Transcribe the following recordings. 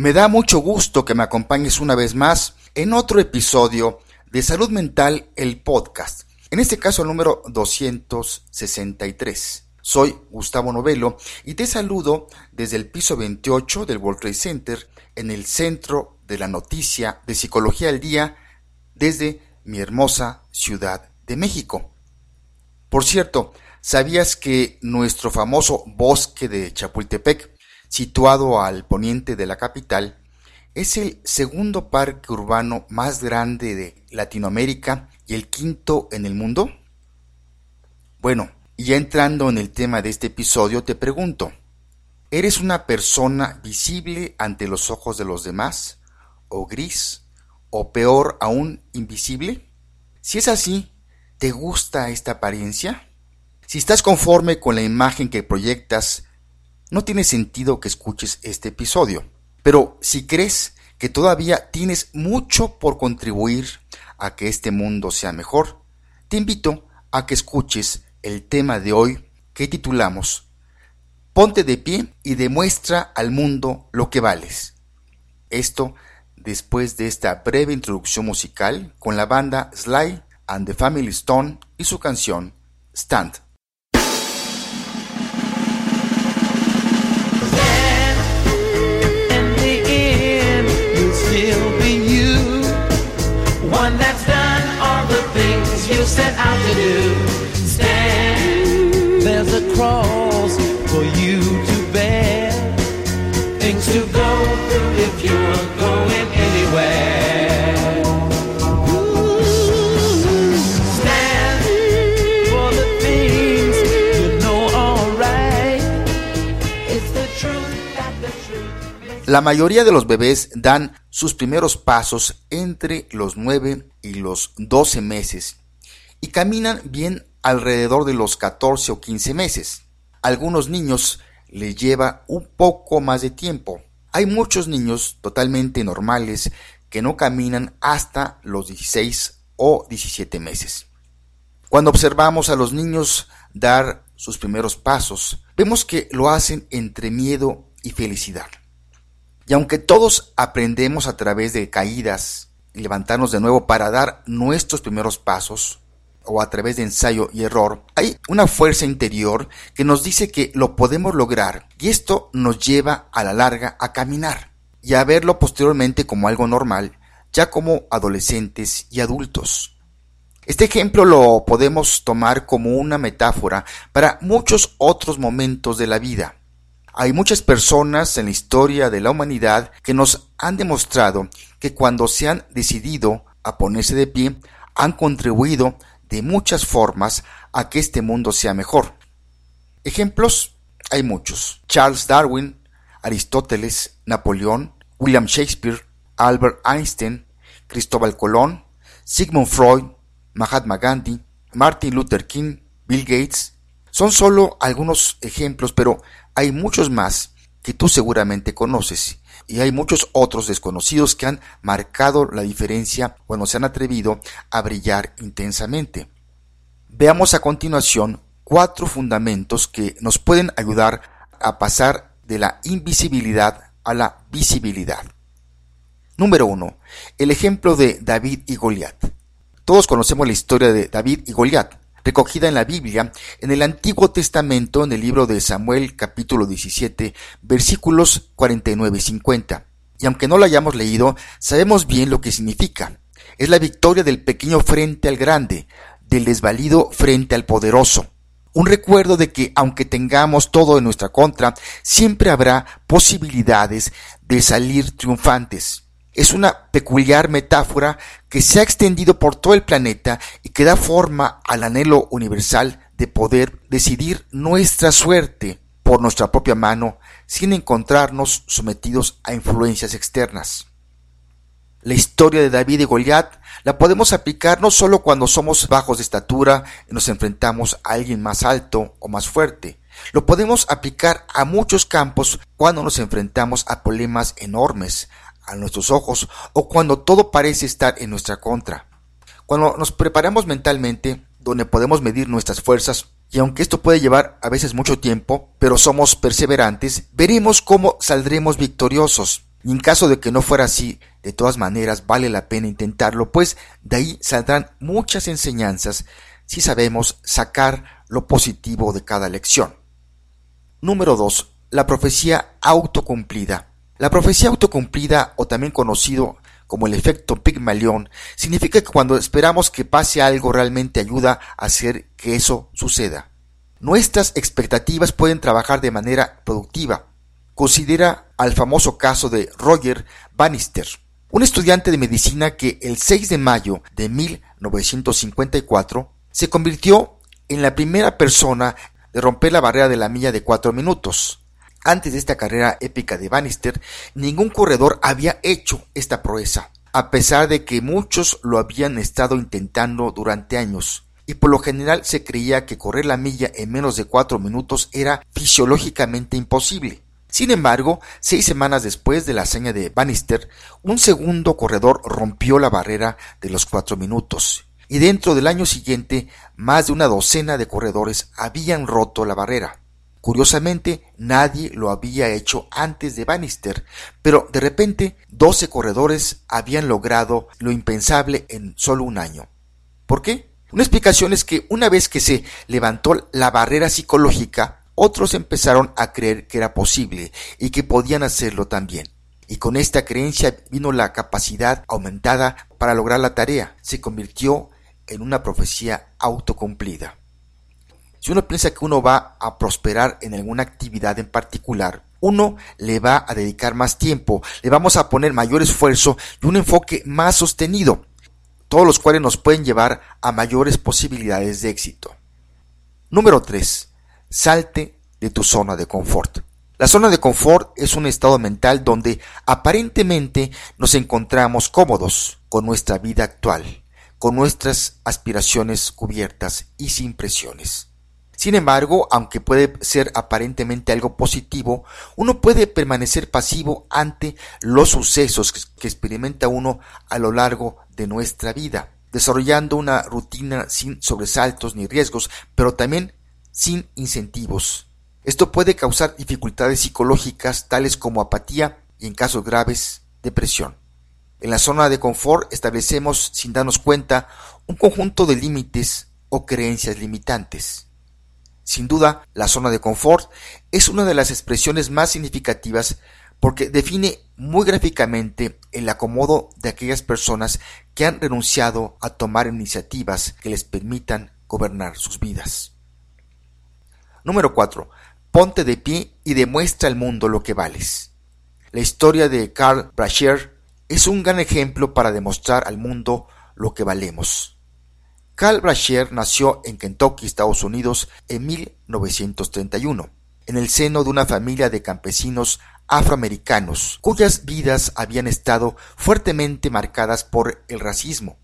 Me da mucho gusto que me acompañes una vez más en otro episodio de Salud Mental, el podcast. En este caso, el número 263. Soy Gustavo Novelo y te saludo desde el piso 28 del World Trade Center en el centro de la noticia de Psicología al Día desde mi hermosa Ciudad de México. Por cierto, ¿sabías que nuestro famoso bosque de Chapultepec, situado al poniente de la capital, es el segundo parque urbano más grande de Latinoamérica y el quinto en el mundo? Bueno, ya entrando en el tema de este episodio, te pregunto, ¿eres una persona visible ante los ojos de los demás? ¿O gris? ¿O peor aún, invisible? Si es así, ¿te gusta esta apariencia? Si estás conforme con la imagen que proyectas, no tiene sentido que escuches este episodio. Pero si crees que todavía tienes mucho por contribuir a que este mundo sea mejor, te invito a que escuches el tema de hoy que titulamos Ponte de pie y demuestra al mundo lo que vales. Esto después de esta breve introducción musical con la banda Sly and the Family Stone y su canción Stand. La mayoría de los bebés dan sus primeros pasos entre los 9 y los 12 meses y caminan bien alrededor de los 14 o 15 meses. algunos niños les lleva un poco más de tiempo. Hay muchos niños totalmente normales que no caminan hasta los 16 o 17 meses. Cuando observamos a los niños dar sus primeros pasos, vemos que lo hacen entre miedo y felicidad. Y aunque todos aprendemos a través de caídas y levantarnos de nuevo para dar nuestros primeros pasos, o a través de ensayo y error, hay una fuerza interior que nos dice que lo podemos lograr y esto nos lleva a la larga a caminar y a verlo posteriormente como algo normal, ya como adolescentes y adultos. Este ejemplo lo podemos tomar como una metáfora para muchos otros momentos de la vida. Hay muchas personas en la historia de la humanidad que nos han demostrado que cuando se han decidido a ponerse de pie, han contribuido de muchas formas a que este mundo sea mejor. Ejemplos hay muchos. Charles Darwin, Aristóteles, Napoleón, William Shakespeare, Albert Einstein, Cristóbal Colón, Sigmund Freud, Mahatma Gandhi, Martin Luther King, Bill Gates. Son solo algunos ejemplos, pero hay muchos más que tú seguramente conoces y hay muchos otros desconocidos que han marcado la diferencia cuando se han atrevido a brillar intensamente. Veamos a continuación cuatro fundamentos que nos pueden ayudar a pasar de la invisibilidad a la visibilidad. Número 1. El ejemplo de David y Goliat. Todos conocemos la historia de David y Goliat recogida en la Biblia, en el Antiguo Testamento, en el libro de Samuel capítulo 17, versículos 49 y 50. Y aunque no lo hayamos leído, sabemos bien lo que significa. Es la victoria del pequeño frente al grande, del desvalido frente al poderoso. Un recuerdo de que aunque tengamos todo en nuestra contra, siempre habrá posibilidades de salir triunfantes es una peculiar metáfora que se ha extendido por todo el planeta y que da forma al anhelo universal de poder decidir nuestra suerte por nuestra propia mano sin encontrarnos sometidos a influencias externas. La historia de David y Goliat la podemos aplicar no solo cuando somos bajos de estatura y nos enfrentamos a alguien más alto o más fuerte. Lo podemos aplicar a muchos campos cuando nos enfrentamos a problemas enormes, a nuestros ojos o cuando todo parece estar en nuestra contra. Cuando nos preparamos mentalmente, donde podemos medir nuestras fuerzas, y aunque esto puede llevar a veces mucho tiempo, pero somos perseverantes, veremos cómo saldremos victoriosos. Y en caso de que no fuera así, de todas maneras vale la pena intentarlo, pues de ahí saldrán muchas enseñanzas si sabemos sacar lo positivo de cada lección. Número 2. La profecía autocumplida. La profecía autocumplida, o también conocido como el efecto Pigmalión, significa que cuando esperamos que pase algo realmente ayuda a hacer que eso suceda. Nuestras expectativas pueden trabajar de manera productiva. Considera al famoso caso de Roger Bannister, un estudiante de medicina que el 6 de mayo de 1954 se convirtió en la primera persona de romper la barrera de la milla de cuatro minutos. Antes de esta carrera épica de Bannister, ningún corredor había hecho esta proeza, a pesar de que muchos lo habían estado intentando durante años y por lo general se creía que correr la milla en menos de cuatro minutos era fisiológicamente imposible. Sin embargo, seis semanas después de la hazaña de Bannister, un segundo corredor rompió la barrera de los cuatro minutos, y dentro del año siguiente más de una docena de corredores habían roto la barrera. Curiosamente, nadie lo había hecho antes de Bannister, pero de repente doce corredores habían logrado lo impensable en solo un año. ¿Por qué? Una explicación es que una vez que se levantó la barrera psicológica, otros empezaron a creer que era posible y que podían hacerlo también. Y con esta creencia vino la capacidad aumentada para lograr la tarea. Se convirtió en una profecía autocumplida. Si uno piensa que uno va a prosperar en alguna actividad en particular, uno le va a dedicar más tiempo, le vamos a poner mayor esfuerzo y un enfoque más sostenido todos los cuales nos pueden llevar a mayores posibilidades de éxito. Número 3. Salte de tu zona de confort. La zona de confort es un estado mental donde aparentemente nos encontramos cómodos con nuestra vida actual, con nuestras aspiraciones cubiertas y sin presiones. Sin embargo, aunque puede ser aparentemente algo positivo, uno puede permanecer pasivo ante los sucesos que experimenta uno a lo largo de nuestra vida, desarrollando una rutina sin sobresaltos ni riesgos, pero también sin incentivos. Esto puede causar dificultades psicológicas tales como apatía y en casos graves depresión. En la zona de confort establecemos, sin darnos cuenta, un conjunto de límites o creencias limitantes. Sin duda, la zona de confort es una de las expresiones más significativas porque define muy gráficamente el acomodo de aquellas personas que han renunciado a tomar iniciativas que les permitan gobernar sus vidas. Número 4. Ponte de pie y demuestra al mundo lo que vales. La historia de Carl Brasher es un gran ejemplo para demostrar al mundo lo que valemos. Carl Brasher nació en Kentucky, Estados Unidos, en 1931, en el seno de una familia de campesinos afroamericanos, cuyas vidas habían estado fuertemente marcadas por el racismo.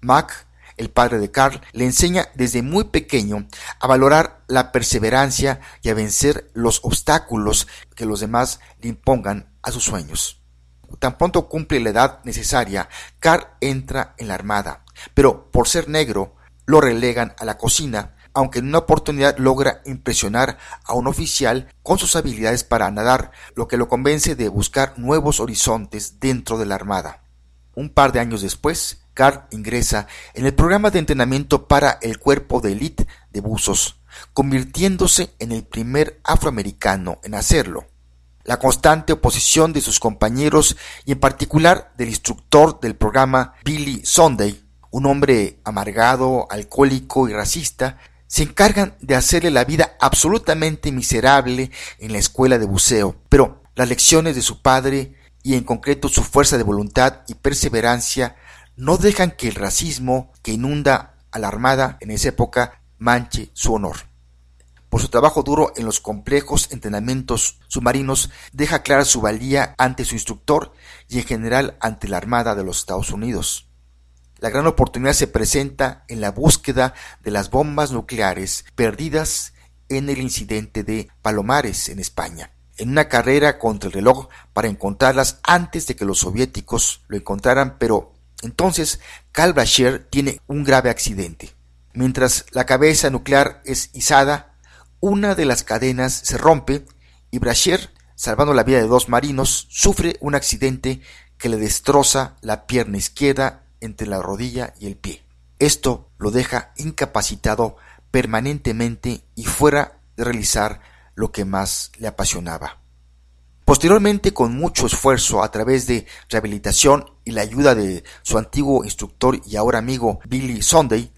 Mac, el padre de Carl, le enseña desde muy pequeño a valorar la perseverancia y a vencer los obstáculos que los demás le impongan a sus sueños. Tan pronto cumple la edad necesaria, Carl entra en la armada, pero por ser negro lo relegan a la cocina, aunque en una oportunidad logra impresionar a un oficial con sus habilidades para nadar, lo que lo convence de buscar nuevos horizontes dentro de la armada. Un par de años después, Carl ingresa en el programa de entrenamiento para el cuerpo de élite de buzos, convirtiéndose en el primer afroamericano en hacerlo la constante oposición de sus compañeros y en particular del instructor del programa Billy Sunday, un hombre amargado, alcohólico y racista, se encargan de hacerle la vida absolutamente miserable en la escuela de buceo, pero las lecciones de su padre y en concreto su fuerza de voluntad y perseverancia no dejan que el racismo que inunda a la Armada en esa época manche su honor por su trabajo duro en los complejos entrenamientos submarinos, deja clara su valía ante su instructor y en general ante la Armada de los Estados Unidos. La gran oportunidad se presenta en la búsqueda de las bombas nucleares perdidas en el incidente de Palomares en España, en una carrera contra el reloj para encontrarlas antes de que los soviéticos lo encontraran, pero entonces Karl tiene un grave accidente. Mientras la cabeza nuclear es izada, una de las cadenas se rompe y Brasher salvando la vida de dos marinos, sufre un accidente que le destroza la pierna izquierda entre la rodilla y el pie. Esto lo deja incapacitado permanentemente y fuera de realizar lo que más le apasionaba. Posteriormente, con mucho esfuerzo a través de rehabilitación y la ayuda de su antiguo instructor y ahora amigo Billy Sunday,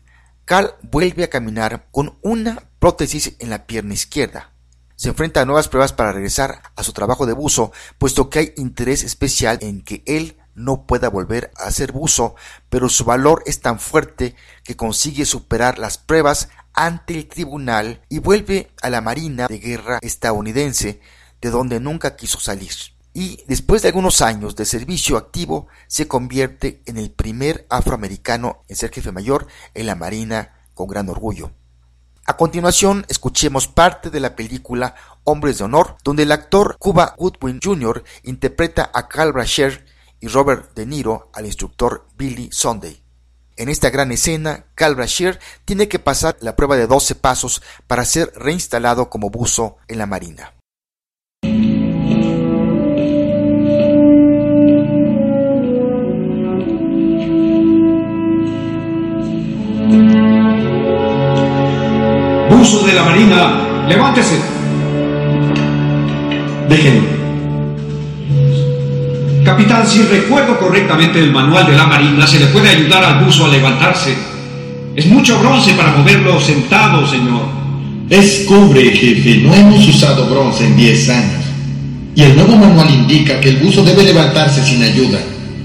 Carl vuelve a caminar con una prótesis en la pierna izquierda. Se enfrenta a nuevas pruebas para regresar a su trabajo de buzo, puesto que hay interés especial en que él no pueda volver a ser buzo, pero su valor es tan fuerte que consigue superar las pruebas ante el tribunal y vuelve a la Marina de Guerra estadounidense, de donde nunca quiso salir. Y después de algunos años de servicio activo, se convierte en el primer afroamericano en ser jefe mayor en la Marina con gran orgullo. A continuación, escuchemos parte de la película Hombres de Honor, donde el actor Cuba Goodwin Jr. interpreta a Carl Brasher y Robert De Niro al instructor Billy Sunday. En esta gran escena, Carl Brasher tiene que pasar la prueba de 12 pasos para ser reinstalado como buzo en la Marina. Buzo de la Marina, levántese. Déjenlo. Capitán, si recuerdo correctamente el manual de la Marina, se le puede ayudar al buzo a levantarse. Es mucho bronce para moverlo sentado, señor. Es cobre, jefe. No hemos usado bronce en 10 años. Y el nuevo manual indica que el buzo debe levantarse sin ayuda.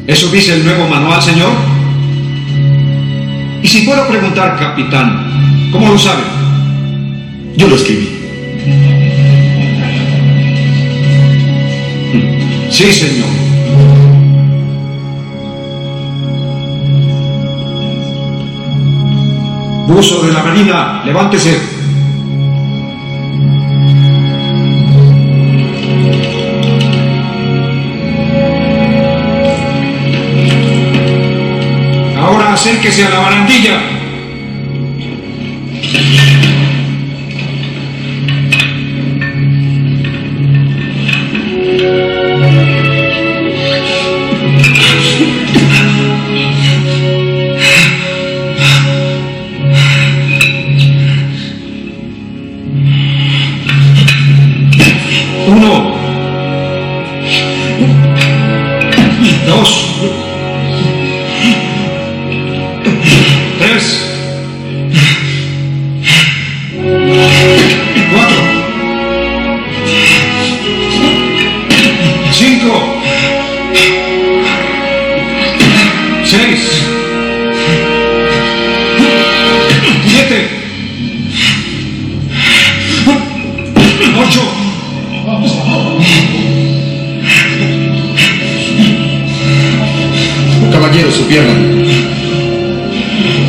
¿Eso dice el nuevo manual, señor? Y si puedo preguntar, capitán, ¿cómo lo sabe? Yo lo escribí. Sí, señor. Buzo de la Marina, levántese. Ahora acérquese a la barandilla.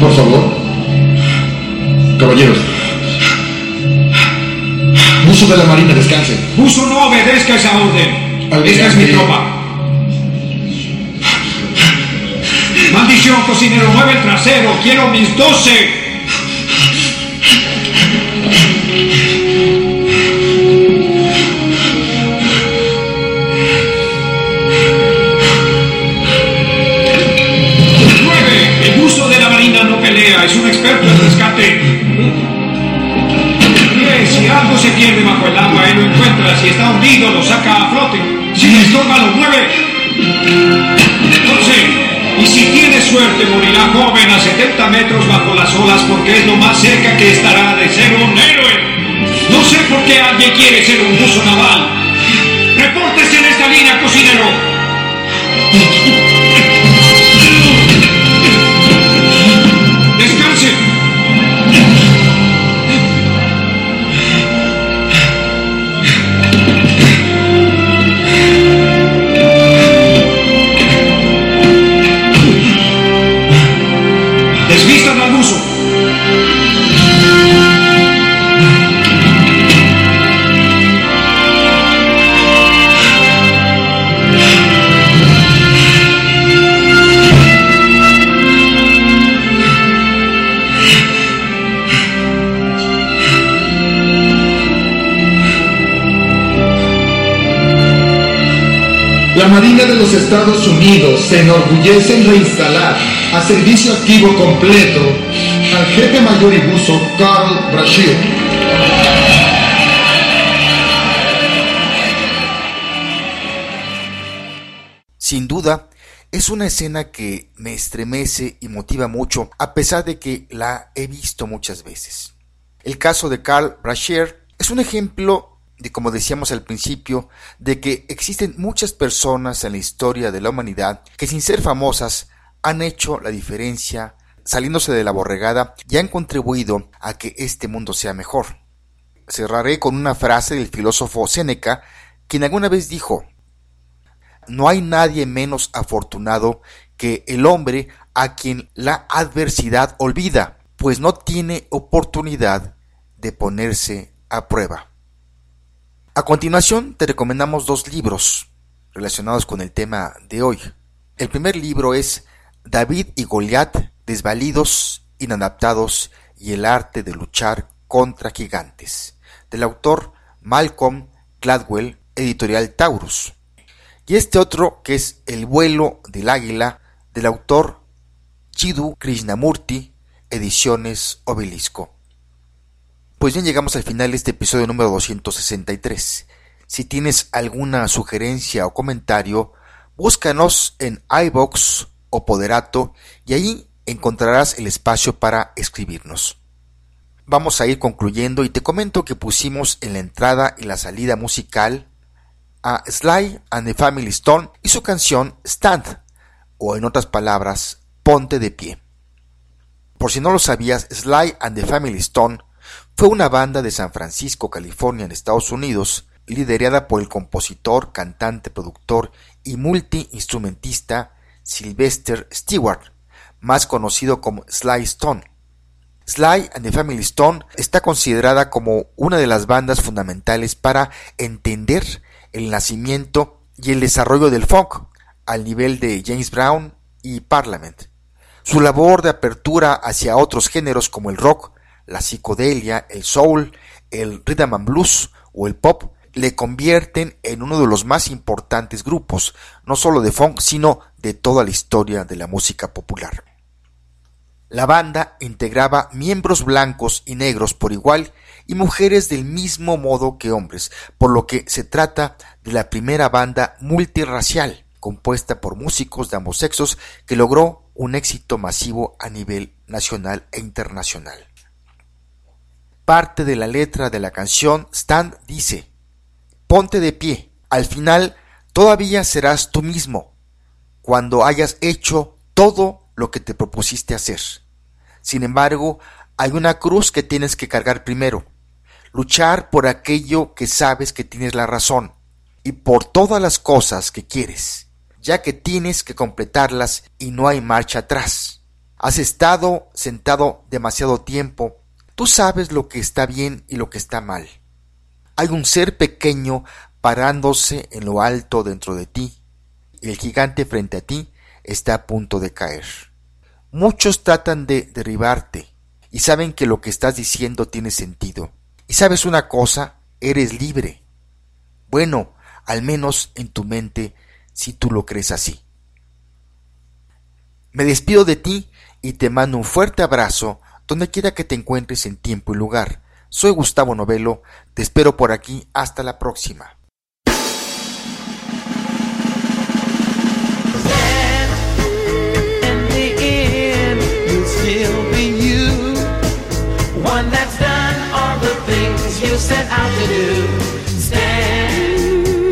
Por favor. Caballeros. Buzo de la Marina, descanse. Buzo no obedezca esa orden. Almirante. Esta es mi tropa. Maldición, cocinero, mueve el trasero. Quiero mis doce. Si está hundido, lo saca a flote. Si le estorba, lo mueve. 11. Y si tiene suerte, morirá joven a 70 metros bajo las olas porque es lo más cerca que estará de ser un héroe. No sé por qué alguien quiere ser un buzo naval. Repórtese en esta línea, cocinero. Estados Unidos se enorgullece en reinstalar a servicio activo completo al jefe mayor y buzo Carl Brashear. Sin duda, es una escena que me estremece y motiva mucho, a pesar de que la he visto muchas veces. El caso de Carl Brashear es un ejemplo de, como decíamos al principio, de que existen muchas personas en la historia de la humanidad que sin ser famosas han hecho la diferencia, saliéndose de la borregada y han contribuido a que este mundo sea mejor. Cerraré con una frase del filósofo Séneca, quien alguna vez dijo, no hay nadie menos afortunado que el hombre a quien la adversidad olvida, pues no tiene oportunidad de ponerse a prueba. A continuación te recomendamos dos libros relacionados con el tema de hoy. El primer libro es David y Goliat, desvalidos, inadaptados y el arte de luchar contra gigantes, del autor Malcolm Gladwell, editorial Taurus y este otro que es El vuelo del águila del autor Chidu Krishnamurti, ediciones Obelisco. Pues bien llegamos al final de este episodio número 263. Si tienes alguna sugerencia o comentario, búscanos en iBox o Poderato y ahí encontrarás el espacio para escribirnos. Vamos a ir concluyendo y te comento que pusimos en la entrada y la salida musical a Sly and the Family Stone y su canción Stand, o en otras palabras, Ponte de pie. Por si no lo sabías, Sly and the Family Stone fue una banda de San Francisco, California, en Estados Unidos, liderada por el compositor, cantante, productor y multiinstrumentista Sylvester Stewart, más conocido como Sly Stone. Sly and the Family Stone está considerada como una de las bandas fundamentales para entender el nacimiento y el desarrollo del funk al nivel de James Brown y Parliament. Su labor de apertura hacia otros géneros como el rock, la psicodelia, el soul, el rhythm and blues o el pop le convierten en uno de los más importantes grupos, no solo de funk, sino de toda la historia de la música popular. La banda integraba miembros blancos y negros por igual y mujeres del mismo modo que hombres, por lo que se trata de la primera banda multirracial compuesta por músicos de ambos sexos que logró un éxito masivo a nivel nacional e internacional. Parte de la letra de la canción Stand dice Ponte de pie, al final todavía serás tú mismo, cuando hayas hecho todo lo que te propusiste hacer. Sin embargo, hay una cruz que tienes que cargar primero, luchar por aquello que sabes que tienes la razón y por todas las cosas que quieres, ya que tienes que completarlas y no hay marcha atrás. Has estado sentado demasiado tiempo, tú sabes lo que está bien y lo que está mal. Hay un ser pequeño parándose en lo alto dentro de ti, el gigante frente a ti está a punto de caer. Muchos tratan de derribarte y saben que lo que estás diciendo tiene sentido, y sabes una cosa, eres libre. Bueno, al menos en tu mente, si tú lo crees así. Me despido de ti y te mando un fuerte abrazo donde quiera que te encuentres en tiempo y lugar. Soy Gustavo Novelo, te espero por aquí, hasta la próxima.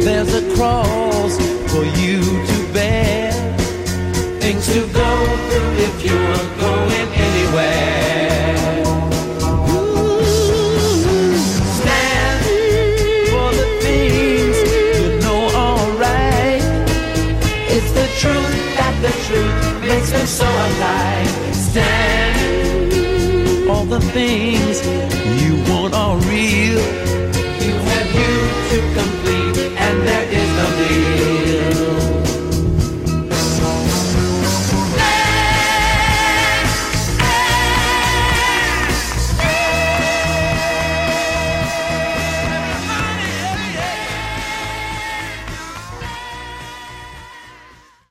there's a things you want are real.